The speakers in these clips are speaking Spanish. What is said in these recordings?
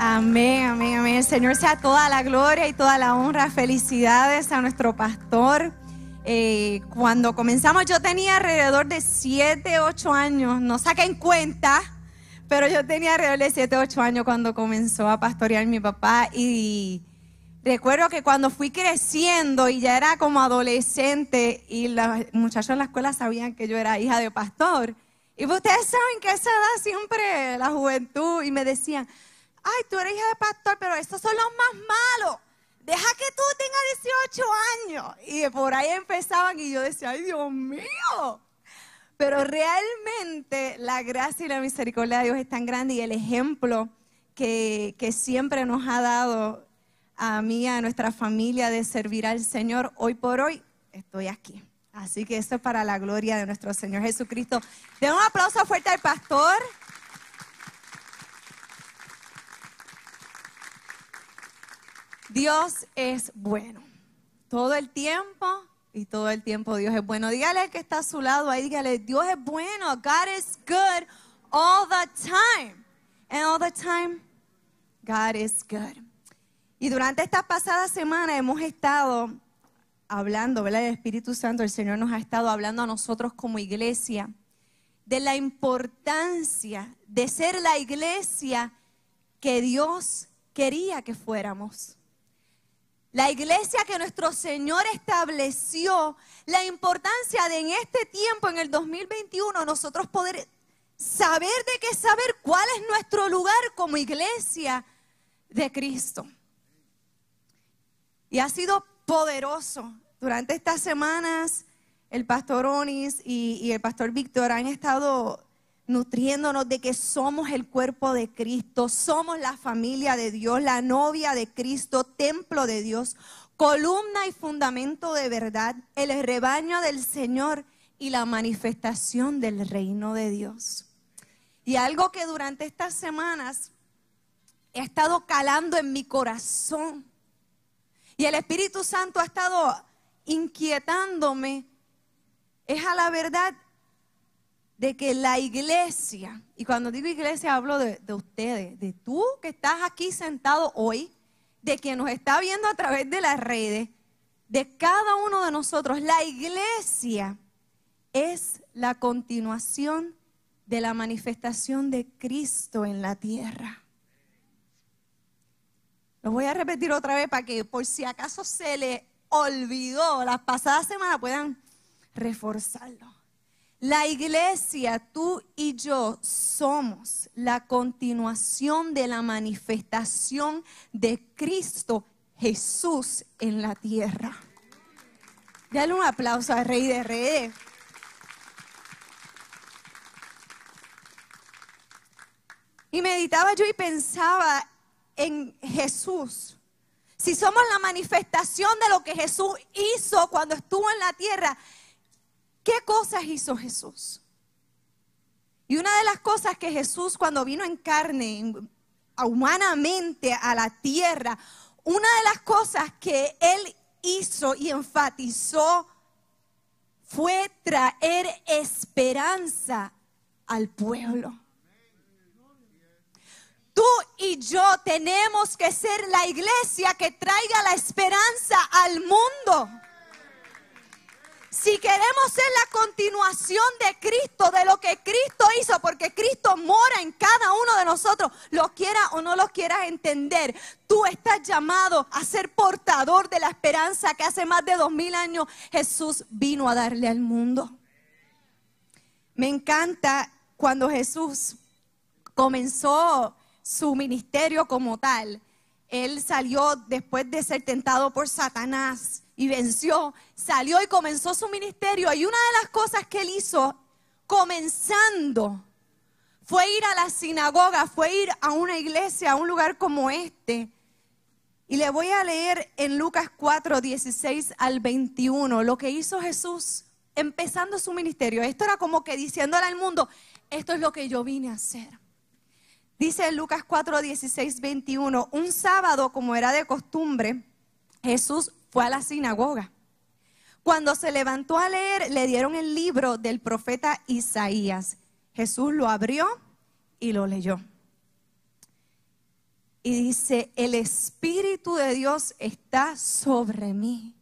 Amén, amén, amén. Señor sea toda la gloria y toda la honra. Felicidades a nuestro pastor. Eh, cuando comenzamos yo tenía alrededor de 7, 8 años. No saquen cuenta, pero yo tenía alrededor de 7, 8 años cuando comenzó a pastorear mi papá. Y recuerdo que cuando fui creciendo y ya era como adolescente y los muchachos en la escuela sabían que yo era hija de pastor. Y ustedes saben que esa edad siempre la juventud y me decían, ay, tú eres hija de pastor, pero estos son los más malos. Deja que tú tengas 18 años. Y por ahí empezaban y yo decía, ay, Dios mío. Pero realmente la gracia y la misericordia de Dios es tan grande y el ejemplo que, que siempre nos ha dado a mí, a nuestra familia, de servir al Señor, hoy por hoy estoy aquí. Así que esto es para la gloria de nuestro Señor Jesucristo. Den un aplauso fuerte al pastor. Dios es bueno. Todo el tiempo y todo el tiempo Dios es bueno. Dígale al que está a su lado ahí, dígale, Dios es bueno. God is good all the time. And all the time, God is good. Y durante esta pasada semana hemos estado hablando, ¿verdad? El Espíritu Santo, el Señor nos ha estado hablando a nosotros como iglesia de la importancia de ser la iglesia que Dios quería que fuéramos. La iglesia que nuestro Señor estableció, la importancia de en este tiempo, en el 2021, nosotros poder saber de qué saber cuál es nuestro lugar como iglesia de Cristo. Y ha sido poderoso. Durante estas semanas, el pastor Onis y, y el pastor Víctor han estado nutriéndonos de que somos el cuerpo de Cristo, somos la familia de Dios, la novia de Cristo, templo de Dios, columna y fundamento de verdad, el rebaño del Señor y la manifestación del reino de Dios. Y algo que durante estas semanas he estado calando en mi corazón y el Espíritu Santo ha estado inquietándome es a la verdad de que la iglesia, y cuando digo iglesia hablo de, ustedes, de tú que estás aquí sentado hoy, de quien nos está viendo a través de las redes, de cada uno de nosotros, la iglesia es la continuación de la manifestación de Cristo en la tierra. Lo voy a repetir otra vez para que por si acaso se le olvidó las pasadas semanas puedan reforzarlo. La iglesia, tú y yo somos la continuación de la manifestación de Cristo Jesús en la tierra. Dale un aplauso al Rey de Reyes. Y meditaba yo y pensaba en Jesús. Si somos la manifestación de lo que Jesús hizo cuando estuvo en la tierra, ¿Qué cosas hizo Jesús? Y una de las cosas que Jesús cuando vino en carne, humanamente a la tierra, una de las cosas que él hizo y enfatizó fue traer esperanza al pueblo. Tú y yo tenemos que ser la iglesia que traiga la esperanza al mundo. Si queremos ser la continuación de Cristo, de lo que Cristo hizo, porque Cristo mora en cada uno de nosotros, lo quiera o no lo quieras entender, tú estás llamado a ser portador de la esperanza que hace más de dos mil años Jesús vino a darle al mundo. Me encanta cuando Jesús comenzó su ministerio como tal. Él salió después de ser tentado por Satanás y venció, salió y comenzó su ministerio. Y una de las cosas que él hizo comenzando fue ir a la sinagoga, fue ir a una iglesia, a un lugar como este. Y le voy a leer en Lucas 4, 16 al 21 lo que hizo Jesús empezando su ministerio. Esto era como que diciéndole al mundo, esto es lo que yo vine a hacer. Dice Lucas 4, 16, 21, un sábado como era de costumbre, Jesús fue a la sinagoga. Cuando se levantó a leer, le dieron el libro del profeta Isaías. Jesús lo abrió y lo leyó. Y dice, el Espíritu de Dios está sobre mí,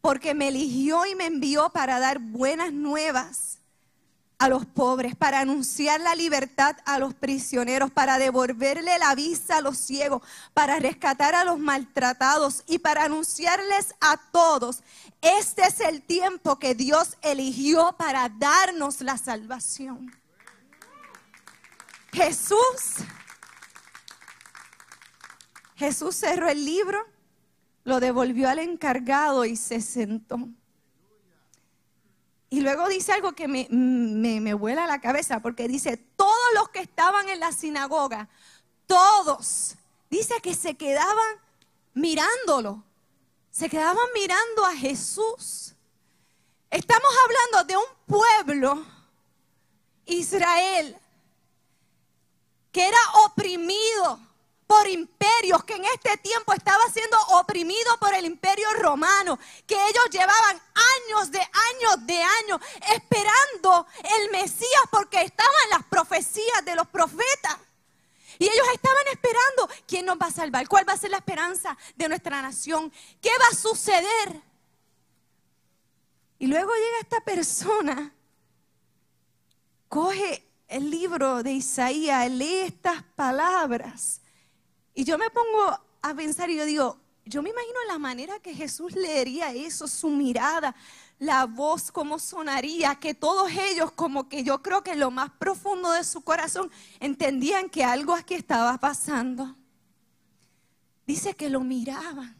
porque me eligió y me envió para dar buenas nuevas a los pobres, para anunciar la libertad a los prisioneros, para devolverle la vista a los ciegos, para rescatar a los maltratados y para anunciarles a todos, este es el tiempo que Dios eligió para darnos la salvación. Jesús, Jesús cerró el libro, lo devolvió al encargado y se sentó. Y luego dice algo que me, me, vuela la cabeza, porque dice, todos los que estaban en la sinagoga, todos, dice que se quedaban mirándolo, se quedaban mirando a Jesús. Estamos hablando de un pueblo, Israel, que era oprimido por imperios, que en este tiempo estaba siendo oprimido por el imperio romano, que ellos llevaban años de años de años esperando el Mesías porque estaban las profecías de los profetas. Y ellos estaban esperando quién nos va a salvar, cuál va a ser la esperanza de nuestra nación, qué va a suceder. Y luego llega esta persona, coge el libro de Isaías, lee estas palabras. Y yo me pongo a pensar y yo digo, yo me imagino la manera que Jesús leería eso, su mirada, la voz, cómo sonaría, que todos ellos, como que yo creo que en lo más profundo de su corazón, entendían que algo aquí estaba pasando. Dice que lo miraban.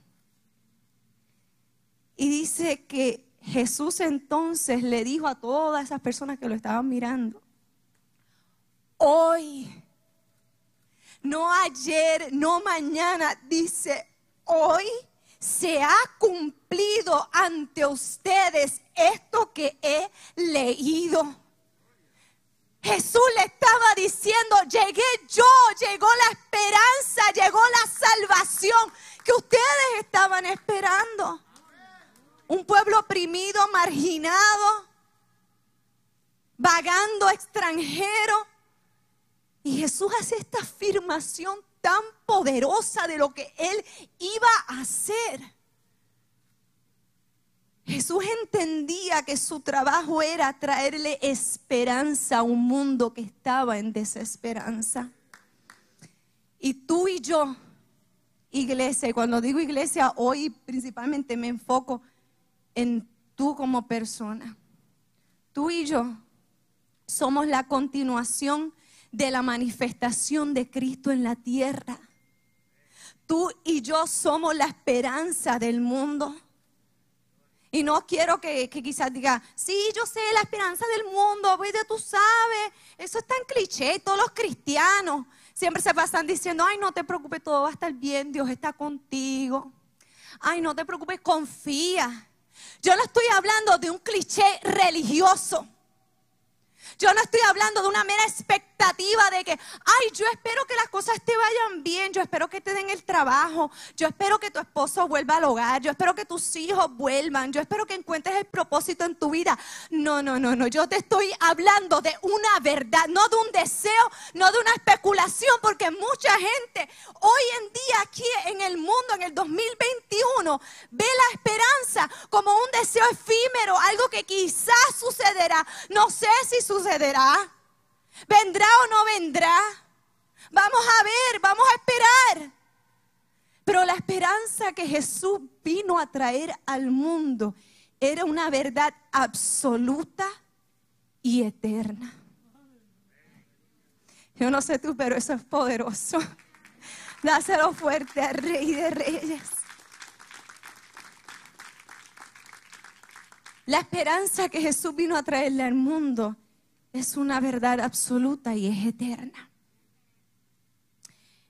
Y dice que Jesús entonces le dijo a todas esas personas que lo estaban mirando, hoy. No ayer, no mañana, dice hoy se ha cumplido ante ustedes esto que he leído. Jesús le estaba diciendo, llegué yo, llegó la esperanza, llegó la salvación que ustedes estaban esperando. Un pueblo oprimido, marginado, vagando extranjero, y Jesús hace esta afirmación tan poderosa de lo que Él iba a hacer. Jesús entendía que su trabajo era traerle esperanza a un mundo que estaba en desesperanza. Y tú y yo, iglesia, y cuando digo iglesia, hoy principalmente me enfoco en tú como persona. Tú y yo somos la continuación de la manifestación de Cristo en la tierra. Tú y yo somos la esperanza del mundo. Y no quiero que, quizás diga, sí, yo sé la esperanza del mundo, de tú sabes, eso es tan cliché, todos los cristianos siempre se pasan diciendo, ay, no te preocupes, todo va a estar bien, Dios está contigo. Ay, no te preocupes, confía. Yo no estoy hablando de un cliché religioso. Yo no estoy hablando de una mera expectativa de que, ay, yo espero que las cosas te vayan bien, yo espero que te den el trabajo, yo espero que tu esposo vuelva al hogar, yo espero que tus hijos vuelvan, yo espero que encuentres el propósito en tu vida. No, no, no, no, yo te estoy hablando de una verdad, no de un deseo, no de una especulación, porque mucha gente hoy en día aquí en el mundo, en el 2021, ve la esperanza como un deseo efímero, algo que quizás sucederá. No sé si sucederá ¿Vendrá o no vendrá? Vamos a ver, vamos a esperar. Pero la esperanza que Jesús vino a traer al mundo era una verdad absoluta y eterna. Yo no sé tú, pero eso es poderoso. Dáselo fuerte al Rey de Reyes. La esperanza que Jesús vino a traerle al mundo es una verdad absoluta y es eterna.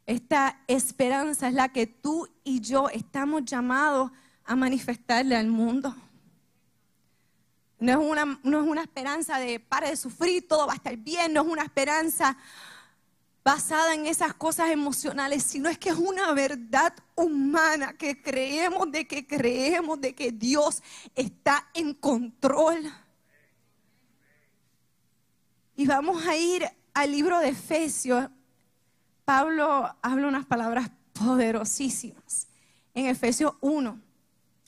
Esta esperanza es la que tú y yo estamos llamados a manifestarle al mundo. No es, una, no es una esperanza de para de sufrir, todo va a estar bien, no es una esperanza basada en esas cosas emocionales, sino es que es una verdad humana que creemos de que creemos de que Dios está en control. Y vamos a ir al libro de Efesios. Pablo habla unas palabras poderosísimas. En Efesios 1,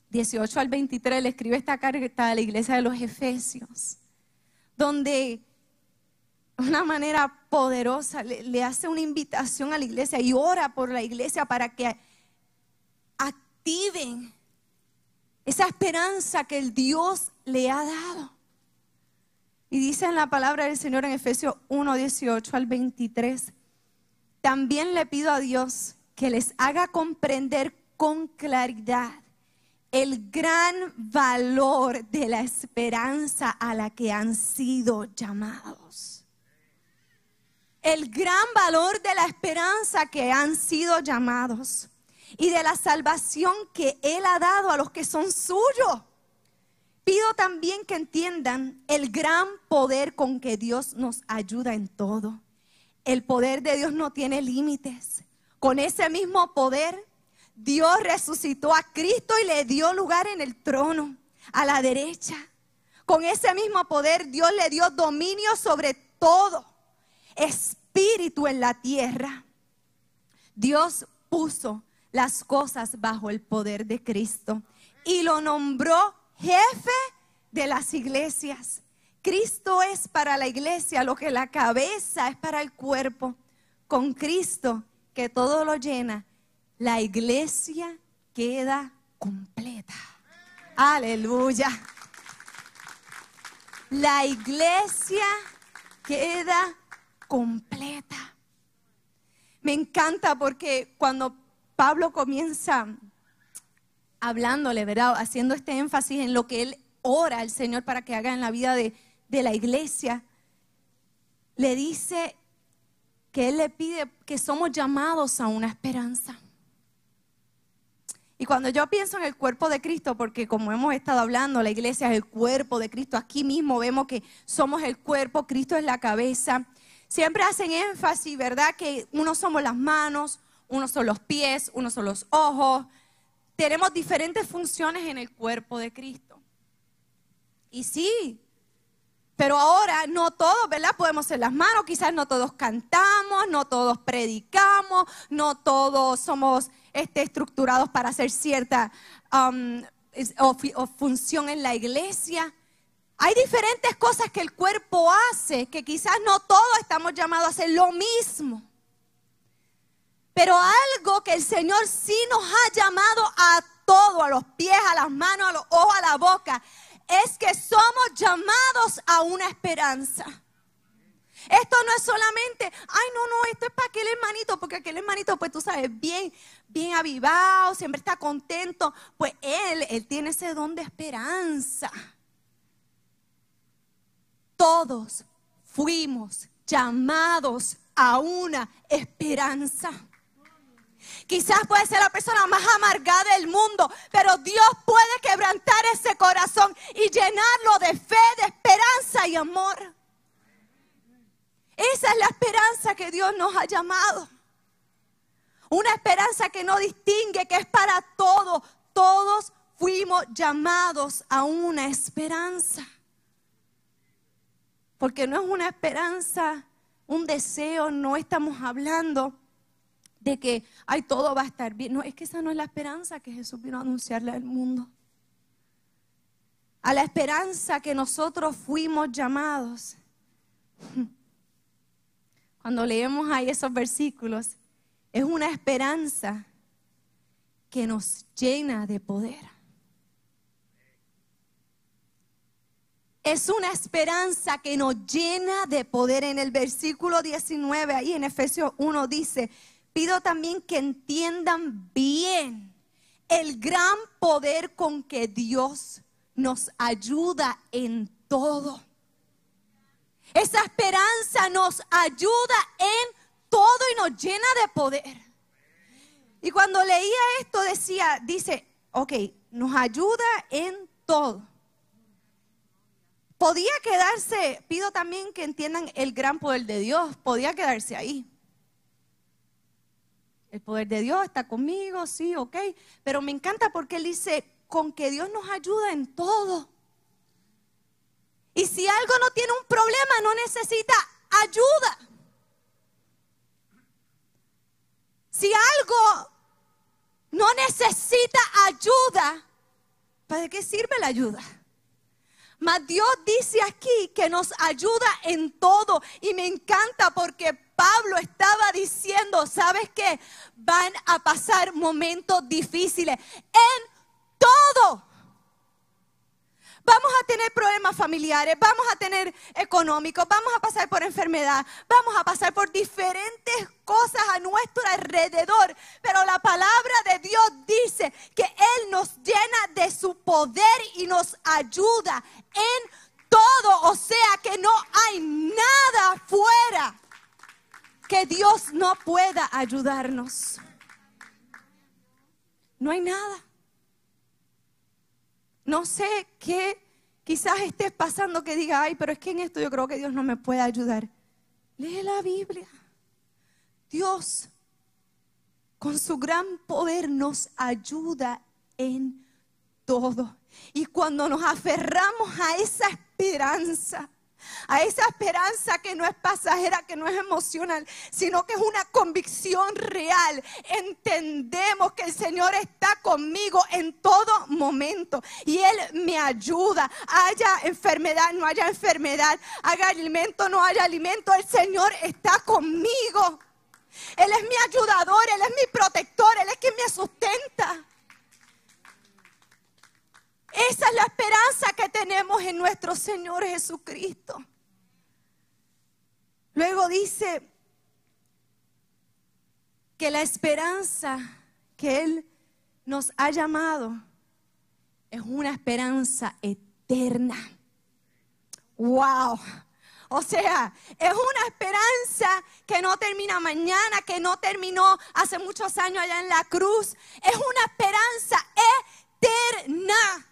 18 al 23, le escribe esta carta a la iglesia de los Efesios, donde una manera poderosa le, hace una invitación a la iglesia y ora por la iglesia para que activen esa esperanza que el Dios le ha dado. Y dice en la palabra del Señor en Efesios 1, 18 al 23, también le pido a Dios que les haga comprender con claridad el gran valor de la esperanza a la que han sido llamados el gran valor de la esperanza que han sido llamados y de la salvación que Él ha dado a los que son suyos. Pido también que entiendan el gran poder con que Dios nos ayuda en todo. El poder de Dios no tiene límites. Con ese mismo poder, Dios resucitó a Cristo y le dio lugar en el trono, a la derecha. Con ese mismo poder, Dios le dio dominio sobre todo espíritu en la tierra. Dios puso las cosas bajo el poder de Cristo y lo nombró jefe de las iglesias. Cristo es para la iglesia lo que la cabeza es para el cuerpo. Con Cristo, que todo lo llena, la iglesia queda completa. Aleluya. La iglesia queda completa. Me encanta porque cuando Pablo comienza hablándole, ¿verdad? Haciendo este énfasis en lo que él ora al Señor para que haga en la vida de, de la iglesia, le dice que él le pide que somos llamados a una esperanza. Y cuando yo pienso en el cuerpo de Cristo, porque como hemos estado hablando, la iglesia es el cuerpo de Cristo, aquí mismo vemos que somos el cuerpo, Cristo es la cabeza. Siempre hacen énfasis, ¿verdad? Que uno somos las manos, uno son los pies, uno son los ojos. Tenemos diferentes funciones en el cuerpo de Cristo. Y sí, pero ahora no todos, ¿verdad? Podemos ser las manos, quizás no todos cantamos, no todos predicamos, no todos somos este, estructurados para hacer cierta um, función en la iglesia. Hay diferentes cosas que el cuerpo hace que quizás no todos estamos llamados a hacer lo mismo. Pero algo que el Señor sí nos ha llamado a todo, a los pies, a las manos, a los ojos, a la boca, es que somos llamados a una esperanza. Esto no es solamente, ay, no, no, esto es para aquel hermanito, porque aquel hermanito, pues tú sabes, bien, bien avivado, siempre está contento. Pues él, él tiene ese don de esperanza todos fuimos llamados a una esperanza. Quizás puede ser la persona más amargada del mundo, pero Dios puede quebrantar ese corazón y llenarlo de fe, de esperanza y amor. Esa es la esperanza que Dios nos ha llamado. Una esperanza que no distingue, que es para todos. Todos fuimos llamados a una esperanza. Porque no es una esperanza, un deseo, no estamos hablando de que, ay, todo va a estar bien. No, es que esa no es la esperanza que Jesús vino a anunciarle al mundo. A la esperanza que nosotros fuimos llamados. Cuando leemos ahí esos versículos, es una esperanza que nos llena de poder. Es una esperanza que nos llena de poder. En el versículo 19, ahí en Efesios 1 dice, pido también que entiendan bien el gran poder con que Dios nos ayuda en todo. Esa esperanza nos ayuda en todo y nos llena de poder. Y cuando leía esto decía, dice, ok, nos ayuda en todo. Podía quedarse, pido también que entiendan el gran poder de Dios, podía quedarse ahí. El poder de Dios está conmigo, sí, ok, pero me encanta porque él dice, con que Dios nos ayuda en todo. Y si algo no tiene un problema, no necesita ayuda. Si algo no necesita ayuda, ¿para qué sirve la ayuda? Mas Dios dice aquí que nos ayuda en todo y me encanta porque Pablo estaba ¿sabes qué? Van a pasar momentos difíciles en todo. Vamos a tener problemas familiares, vamos a tener económicos, vamos a pasar por enfermedad, vamos a pasar por diferentes cosas a nuestro alrededor. Pero la palabra de Dios dice que Él nos llena de su poder y nos ayuda en todo. O sea que no hay nada fuera que Dios no pueda ayudarnos. No hay nada. No sé qué quizás estés pasando que diga, ay, pero es que en esto yo creo que Dios no me puede ayudar. Lee la Biblia. Dios, con su gran poder, nos ayuda en todo. Y cuando nos aferramos a esa esperanza, a esa esperanza que no es pasajera, que no es emocional, sino que es una convicción real. Entendemos que el Señor está conmigo en todo momento y Él me ayuda. Haya enfermedad, no haya enfermedad, haga alimento, no haya alimento, el Señor está conmigo. Él es mi ayudador, Él es mi protector, Él es quien me sustenta. Esa es la esperanza que tenemos en nuestro Señor Jesucristo. Luego dice que la esperanza que Él nos ha llamado es una esperanza eterna. ¡Wow! O sea, es una esperanza que no termina mañana, que no terminó hace muchos años allá en la cruz. Es una esperanza eterna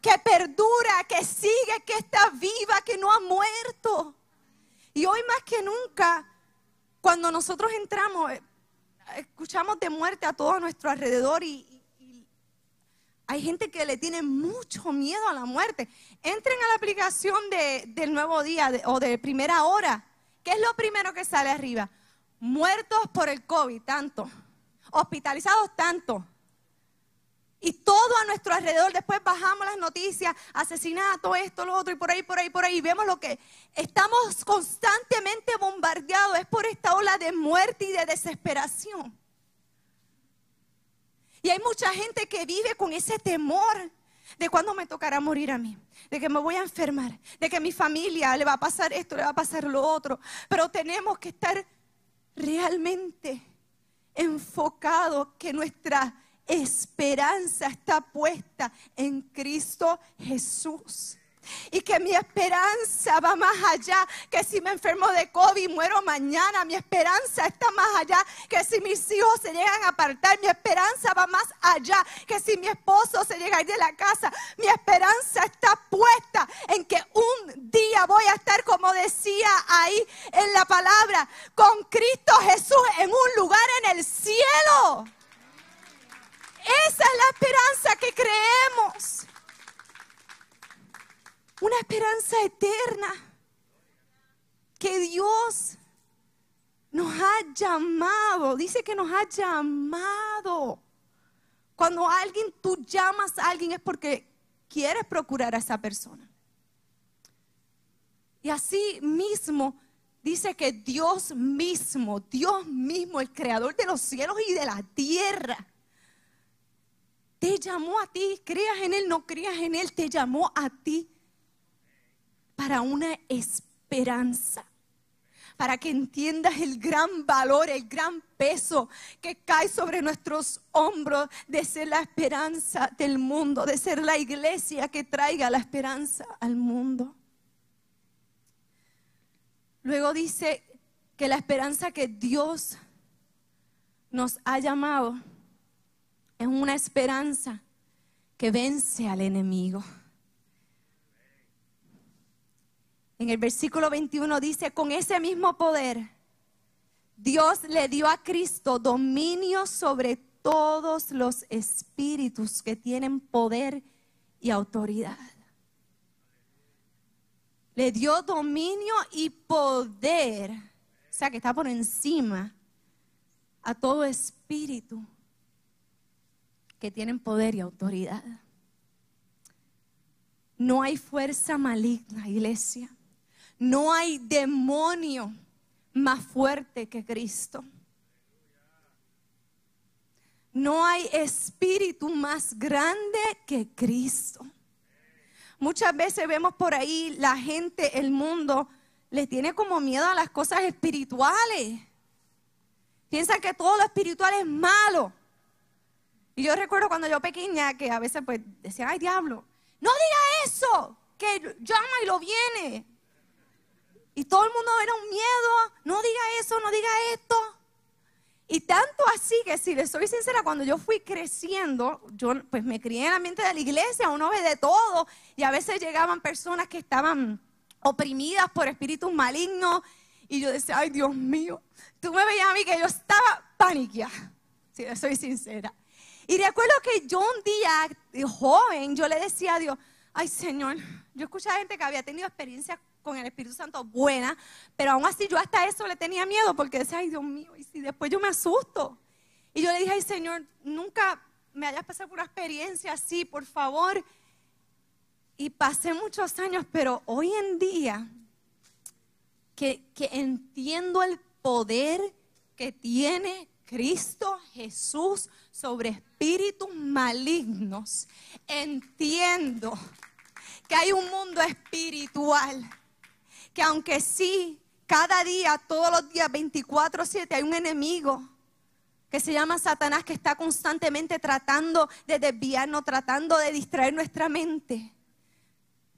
que perdura, que sigue, que está viva, que no ha muerto. Y hoy más que nunca, cuando nosotros entramos, eh, escuchamos de muerte a todo nuestro alrededor y, hay gente que le tiene mucho miedo a la muerte. Entren a la aplicación del nuevo día o de primera hora. ¿Qué es lo primero que sale arriba? Muertos por el COVID, tanto. Hospitalizados, tanto. Y todo a nuestro alrededor, después bajamos las noticias, asesinato, esto, lo otro, y por ahí, por ahí, por ahí. Vemos lo que estamos constantemente bombardeados. Es por esta ola de muerte y de desesperación. Y hay mucha gente que vive con ese temor de cuándo me tocará morir a mí, de que me voy a enfermar, de que a mi familia le va a pasar esto, le va a pasar lo otro. Pero tenemos que estar realmente enfocados que nuestra esperanza está puesta en Cristo Jesús. Y que mi esperanza va más allá que si me enfermo de COVID y muero mañana. Mi esperanza está más allá que si mis hijos se llegan a apartar. Mi esperanza va más allá que si mi esposo se llega a ir de la casa. Mi esperanza está puesta en que un día voy a estar, como decía ahí en la palabra, con Cristo Jesús en un lugar en el cielo. Esa es la esperanza que creemos. Una esperanza eterna. Que Dios nos ha llamado. Dice que nos ha llamado. Cuando alguien, tú llamas a alguien es porque quieres procurar a esa persona. Y así mismo dice que Dios mismo, Dios mismo, el creador de los cielos y de la tierra, te llamó a ti, creas en Él, no creas en Él, te llamó a ti para una esperanza, para que entiendas el gran valor, el gran peso que cae sobre nuestros hombros de ser la esperanza del mundo, de ser la iglesia que traiga la esperanza al mundo. Luego dice que la esperanza que Dios nos ha llamado es una esperanza que vence al enemigo. En el versículo 21 dice, con ese mismo poder, Dios le dio a Cristo dominio sobre todos los espíritus que tienen poder y autoridad. Le dio dominio y poder, o sea que está por encima a todo espíritu que tienen poder y autoridad. No hay fuerza maligna, iglesia. No hay demonio más fuerte que Cristo. No hay espíritu más grande que Cristo. Muchas veces vemos por ahí la gente, el mundo, le tiene como miedo a las cosas espirituales. Piensan que todo lo espiritual es malo. Y yo recuerdo cuando yo pequeña que a veces pues decían, ay diablo, no diga eso, que llama y lo viene. Y todo el mundo era un miedo, no diga eso, no diga esto. Y tanto así que si les soy sincera, cuando yo fui creciendo, yo pues me crié en la mente de la iglesia, uno ve de todo y a veces llegaban personas que estaban oprimidas por espíritus malignos y yo decía, ay Dios mío, tú me veías a mí que yo estaba paniqueada, si les soy sincera. Y recuerdo que yo un día, joven, yo le decía a Dios, ay Señor, yo escuchaba gente que había tenido experiencias con el Espíritu Santo buena, pero aún así yo hasta eso le tenía miedo porque decía, ay Dios mío, y si después yo me asusto. Y yo le dije, ay Señor, nunca me hayas pasado por una experiencia así, por favor. Y pasé muchos años, pero hoy en día que, que entiendo el poder que tiene Cristo Jesús sobre espíritus malignos, entiendo que hay un mundo espiritual que aunque sí, cada día, todos los días, 24/7, hay un enemigo que se llama Satanás que está constantemente tratando de desviarnos, tratando de distraer nuestra mente.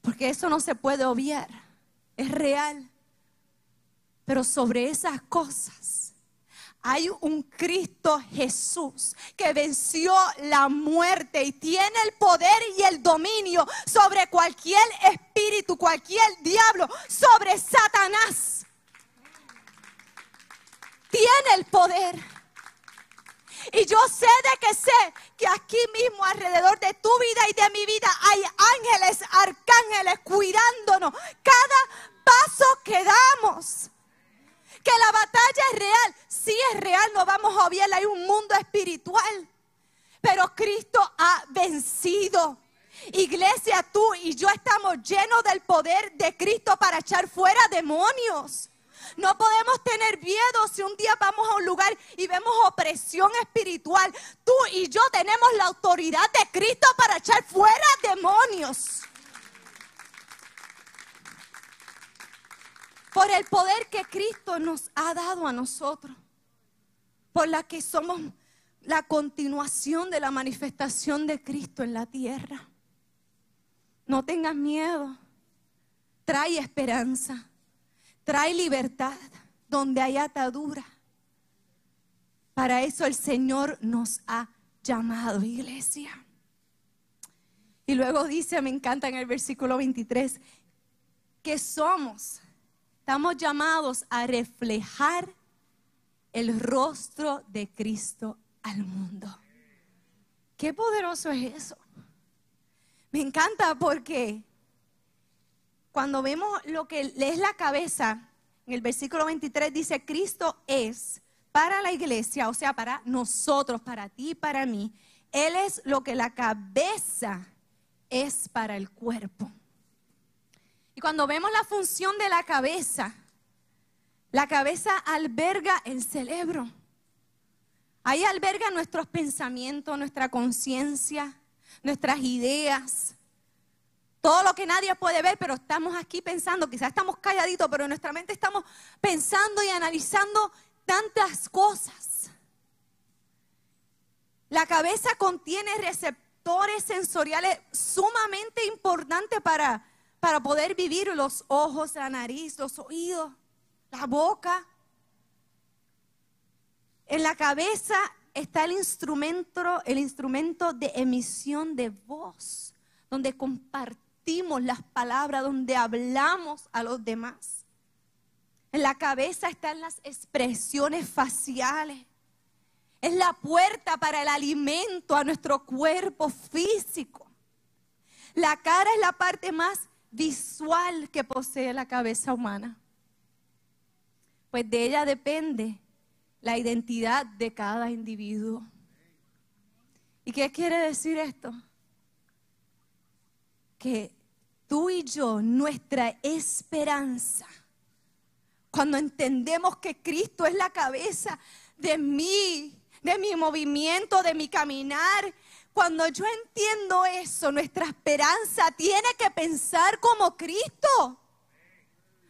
Porque eso no se puede obviar, es real. Pero sobre esas cosas hay un Cristo Jesús que venció la muerte y tiene el poder y el dominio sobre cualquier espíritu, cualquier diablo, sobre Satanás. Tiene el poder. Y yo sé de que sé que aquí mismo alrededor de tu vida y de mi vida hay ángeles, arcángeles cuidándonos cada paso que damos que la batalla es real. Sí es real, no vamos a obviar, hay un mundo espiritual. Pero Cristo ha vencido. Iglesia, tú y yo estamos llenos del poder de Cristo para echar fuera demonios. No podemos tener miedo si un día vamos a un lugar y vemos opresión espiritual. Tú y yo tenemos la autoridad de Cristo para echar fuera demonios. Por el poder que Cristo nos ha dado a nosotros, por la que somos la continuación de la manifestación de Cristo en la tierra. No tengas miedo, trae esperanza, trae libertad donde hay atadura. Para eso el Señor nos ha llamado, iglesia. Y luego dice, me encanta en el versículo 23, que somos Estamos llamados a reflejar el rostro de Cristo al mundo. Qué poderoso es eso. Me encanta porque cuando vemos lo que es la cabeza, en el versículo 23 dice, Cristo es para la iglesia, o sea, para nosotros, para ti, para mí. Él es lo que la cabeza es para el cuerpo. Cuando vemos la función de la cabeza, la cabeza alberga el cerebro. Ahí alberga nuestros pensamientos, nuestra conciencia, nuestras ideas. Todo lo que nadie puede ver, pero estamos aquí pensando, quizás estamos calladitos, pero en nuestra mente estamos pensando y analizando tantas cosas. La cabeza contiene receptores sensoriales sumamente importantes para, para poder vivir los ojos, la nariz, los oídos, la boca. En la cabeza está el instrumento, el instrumento de emisión de voz, donde compartimos las palabras, donde hablamos a los demás. En la cabeza están las expresiones faciales. Es la puerta para el alimento a nuestro cuerpo físico. La cara es la parte más visual que posee la cabeza humana. Pues de ella depende la identidad de cada individuo. ¿Y qué quiere decir esto? Que tú y yo, nuestra esperanza, cuando entendemos que Cristo es la cabeza de mí, de mi movimiento, de mi caminar, cuando yo entiendo eso, nuestra esperanza tiene que pensar como Cristo.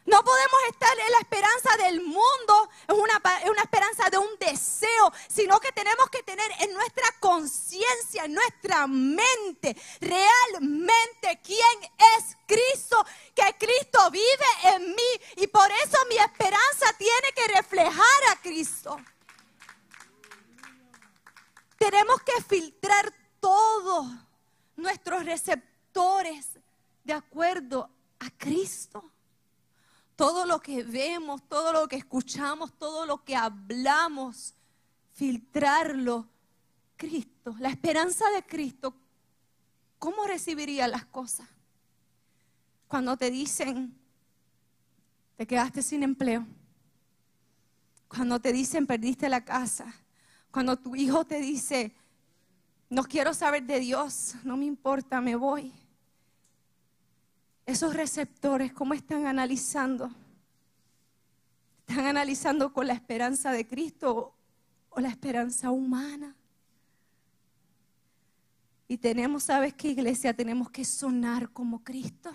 No podemos estar en la esperanza del mundo, es una, una, esperanza de un deseo, sino que tenemos que tener en nuestra conciencia, en nuestra mente, realmente quién es Cristo, que Cristo vive en mí y por eso mi esperanza tiene que reflejar a Cristo. Tenemos que filtrar todos nuestros receptores de acuerdo a Cristo todo lo que vemos, todo lo que escuchamos, todo lo que hablamos, filtrarlo. Cristo, la esperanza de Cristo, ¿cómo recibiría las cosas? Cuando te dicen, te quedaste sin empleo. Cuando te dicen, perdiste la casa. Cuando tu hijo te dice, no quiero saber de Dios, no me importa, me voy esos receptores, ¿cómo están analizando? ¿Están analizando con la esperanza de Cristo o la esperanza humana? Y tenemos, ¿sabes qué iglesia? Tenemos que sonar como Cristo.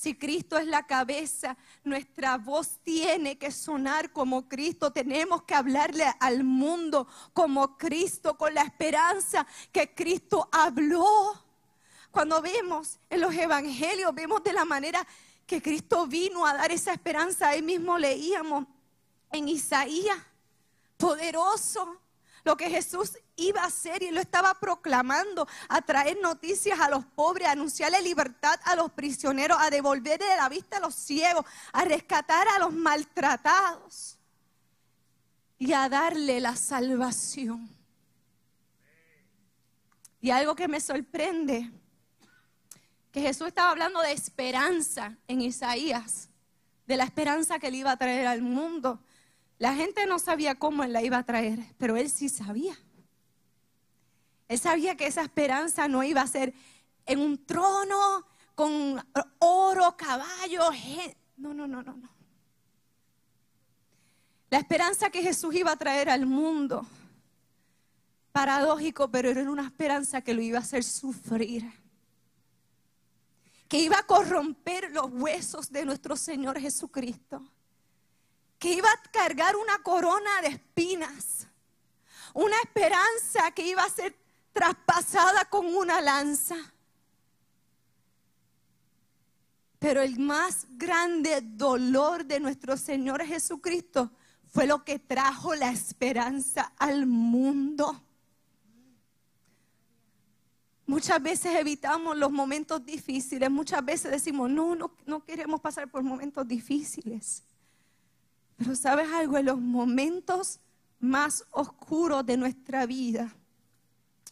Si Cristo es la cabeza, nuestra voz tiene que sonar como Cristo. Tenemos que hablarle al mundo como Cristo, con la esperanza que Cristo habló. Cuando vemos en los evangelios, vemos de la manera que Cristo vino a dar esa esperanza. Ahí mismo leíamos en Isaías, poderoso, lo que Jesús iba a hacer y lo estaba proclamando, a traer noticias a los pobres, a anunciarle libertad a los prisioneros, a devolverle la vista a los ciegos, a rescatar a los maltratados y a darle la salvación. Y algo que me sorprende que Jesús estaba hablando de esperanza en Isaías, de la esperanza que él iba a traer al mundo. La gente no sabía cómo él la iba a traer, pero él sí sabía. Él sabía que esa esperanza no iba a ser en un trono con oro, caballo. No, no, no, no, no. La esperanza que Jesús iba a traer al mundo, paradójico, pero era una esperanza que lo iba a hacer sufrir que iba a corromper los huesos de nuestro Señor Jesucristo, que iba a cargar una corona de espinas, una esperanza que iba a ser traspasada con una lanza. Pero el más grande dolor de nuestro Señor Jesucristo fue lo que trajo la esperanza al mundo. Muchas veces evitamos los momentos difíciles, muchas veces decimos, no, no, no queremos pasar por momentos difíciles. Pero sabes algo, en los momentos más oscuros de nuestra vida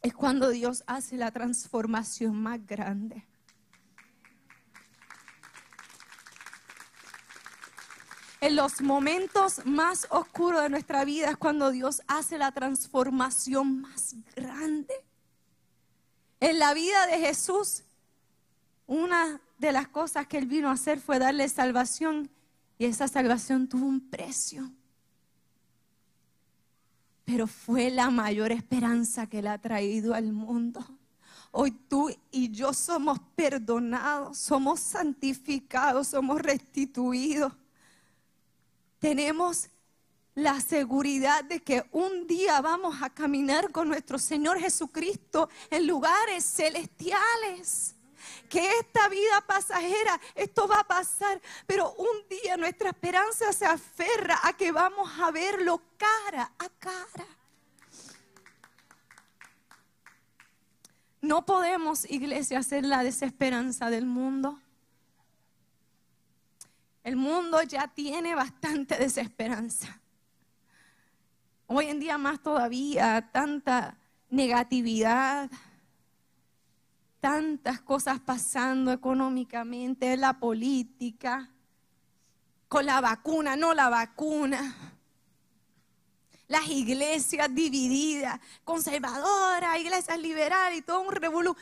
es cuando Dios hace la transformación más grande. En los momentos más oscuros de nuestra vida es cuando Dios hace la transformación más grande. En la vida de Jesús, una de las cosas que él vino a hacer fue darle salvación y esa salvación tuvo un precio. Pero fue la mayor esperanza que él ha traído al mundo. Hoy tú y yo somos perdonados, somos santificados, somos restituidos. Tenemos la seguridad de que un día vamos a caminar con nuestro Señor Jesucristo en lugares celestiales. Que esta vida pasajera, esto va a pasar, pero un día nuestra esperanza se aferra a que vamos a verlo cara a cara. No podemos, iglesia, ser la desesperanza del mundo. El mundo ya tiene bastante desesperanza. Hoy en día más todavía, tanta negatividad, tantas cosas pasando económicamente, la política, con la vacuna, no la vacuna. Las iglesias divididas, conservadoras, iglesias liberales y todo un revolú.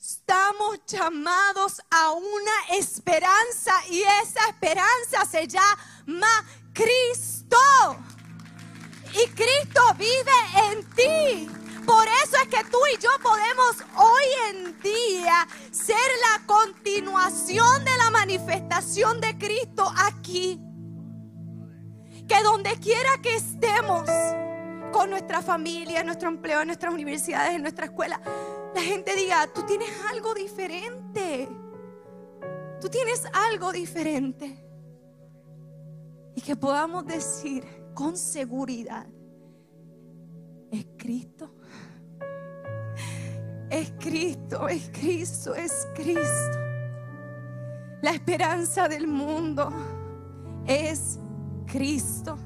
Estamos llamados a una esperanza y esa esperanza se llama Cristo y Cristo vive en ti. Por eso es que tú y yo podemos hoy en día ser la continuación de la manifestación de Cristo aquí. Que donde quiera que estemos, con nuestra familia, nuestro empleo, en nuestras universidades, en nuestra escuela, la gente diga, tú tienes algo diferente. Tú tienes algo diferente. Y que podamos decir, con seguridad. Es Cristo. Es Cristo, es Cristo, es Cristo. La esperanza del mundo es Cristo.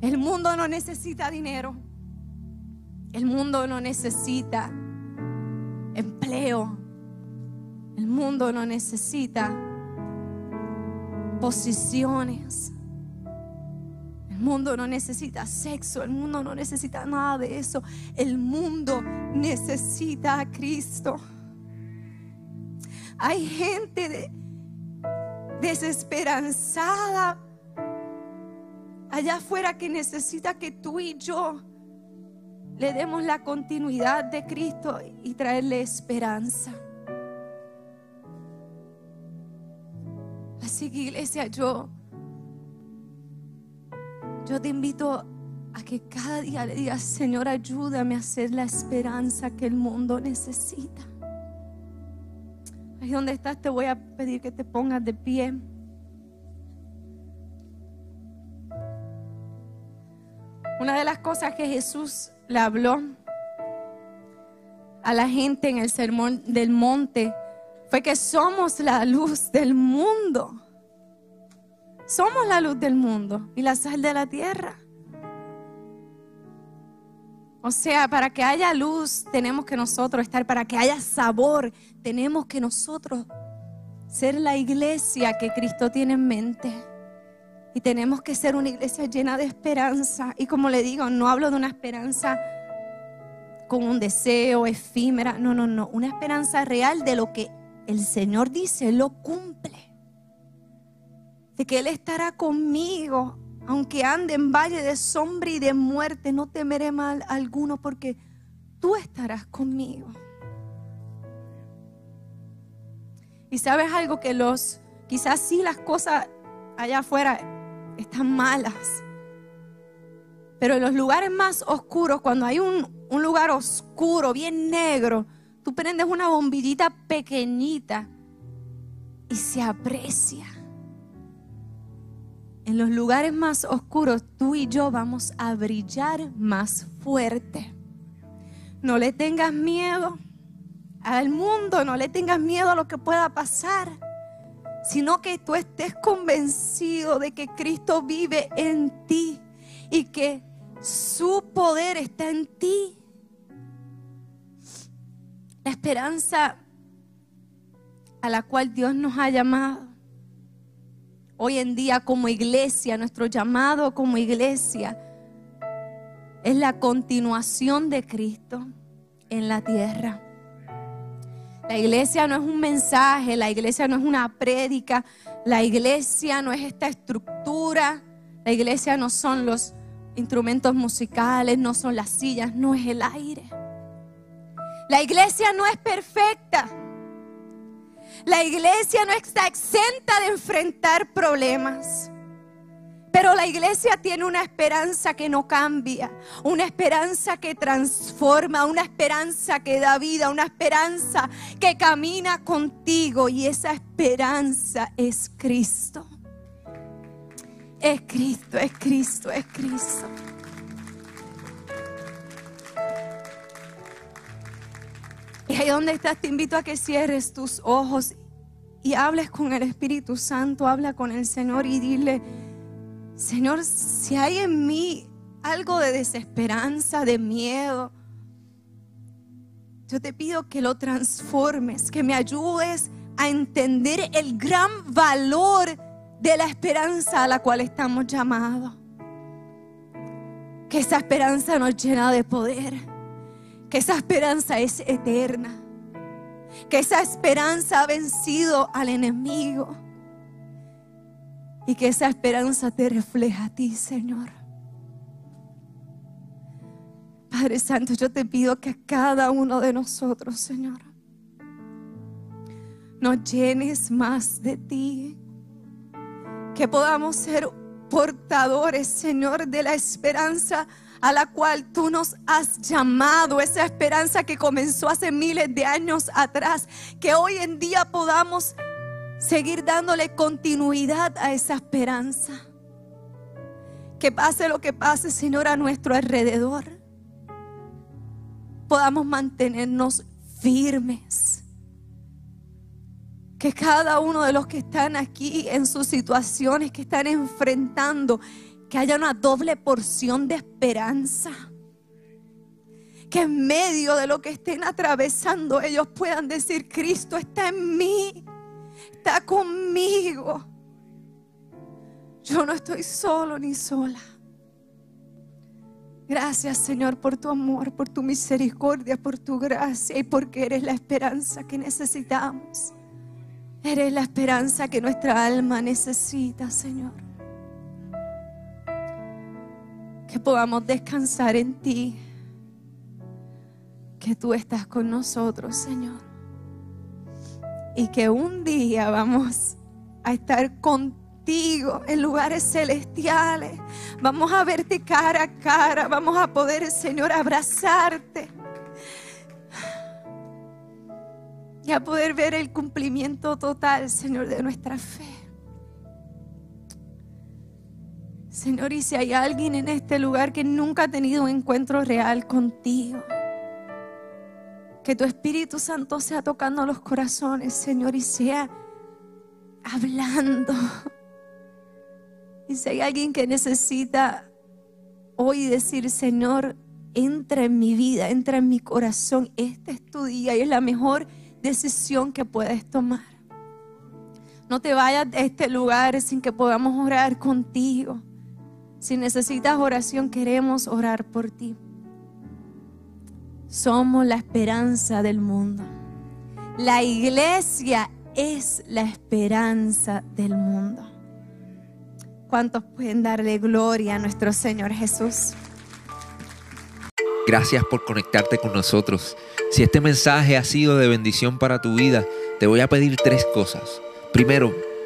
El mundo no necesita dinero. El mundo no necesita empleo. El mundo no necesita posiciones. El mundo no necesita sexo, el mundo no necesita nada de eso. El mundo necesita a Cristo. Hay gente desesperanzada allá afuera que necesita que tú y yo le demos la continuidad de Cristo y traerle esperanza. Así que iglesia, yo yo te invito a que cada día le digas, Señor, ayúdame a hacer la esperanza que el mundo necesita. Ahí donde estás te voy a pedir que te pongas de pie. Una de las cosas que Jesús le habló a la gente en el sermón del monte fue que somos la luz del mundo. Somos la luz del mundo y la sal de la tierra. O sea, para que haya luz tenemos que nosotros estar, para que haya sabor tenemos que nosotros ser la iglesia que Cristo tiene en mente. Y tenemos que ser una iglesia llena de esperanza. Y como le digo, no hablo de una esperanza con un deseo efímera. No, no, no. Una esperanza real de lo que el Señor dice, lo cumple de que Él estará conmigo, aunque ande en valle de sombra y de muerte, no temeré mal alguno porque tú estarás conmigo. Y sabes algo que los, quizás sí las cosas allá afuera están malas, pero en los lugares más oscuros, cuando hay un, un lugar oscuro, bien negro, tú prendes una bombillita pequeñita y se aprecia en los lugares más oscuros, tú y yo vamos a brillar más fuerte. No le tengas miedo al mundo, no le tengas miedo a lo que pueda pasar, sino que tú estés convencido de que Cristo vive en ti y que su poder está en ti. La esperanza a la cual Dios nos ha llamado hoy en día como iglesia, nuestro llamado como iglesia, es la continuación de Cristo en la tierra. La iglesia no es un mensaje, la iglesia no es una prédica, la iglesia no es esta estructura, la iglesia no son los instrumentos musicales, no son las sillas, no es el aire. La iglesia no es perfecta. La iglesia no está exenta de enfrentar problemas. Pero la iglesia tiene una esperanza que no cambia, una esperanza que transforma, una esperanza que da vida, una esperanza que camina contigo y esa esperanza es Cristo. Es Cristo, es Cristo, es Cristo. Y ahí donde estás te invito a que cierres tus ojos y hables con el Espíritu Santo, habla con el Señor y dile, Señor, si hay en mí algo de desesperanza, de miedo, yo te pido que lo transformes, que me ayudes a entender el gran valor de la esperanza a la cual estamos llamados. Que esa esperanza nos llena de poder, que esa esperanza es eterna, que esa esperanza ha vencido al enemigo y que esa esperanza te refleja a ti, Señor. Padre Santo, yo te pido que cada uno de nosotros, Señor, nos llenes más de ti. Que podamos ser portadores, Señor, de la esperanza a la cual tú nos has llamado, esa esperanza que comenzó hace miles de años atrás, que hoy en día podamos seguir dándole continuidad a esa esperanza. Que pase lo que pase, Señor, a nuestro alrededor, podamos mantenernos firmes. Que cada uno de los que están aquí en sus situaciones que están enfrentando, que haya una doble porción de esperanza. Que en medio de lo que estén atravesando ellos puedan decir, Cristo está en mí está conmigo. Yo no estoy solo ni sola. Gracias Señor por tu amor, por tu misericordia, por tu gracia y porque eres la esperanza que necesitamos. Eres la esperanza que nuestra alma necesita, Señor. Que podamos descansar en ti. Que tú estás con nosotros, Señor y que un día vamos a estar contigo en lugares celestiales. Vamos a verte cara a cara, vamos a poder, Señor, abrazarte. Y a poder ver el cumplimiento total, Señor, de nuestra fe. Señor, y si hay alguien en este lugar que nunca ha tenido un encuentro real contigo, que tu Espíritu Santo sea tocando los corazones, Señor, y sea hablando. Y si hay alguien que necesita hoy decir, Señor, entra en mi vida, entra en mi corazón, este es tu día y es la mejor decisión que puedes tomar. No te vayas de este lugar sin que podamos orar contigo. Si necesitas oración, queremos orar por ti. Somos la esperanza del mundo. La iglesia es la esperanza del mundo. ¿Cuántos pueden darle gloria a nuestro Señor Jesús? Gracias por conectarte con nosotros. Si este mensaje ha sido de bendición para tu vida, te voy a pedir tres cosas. Primero,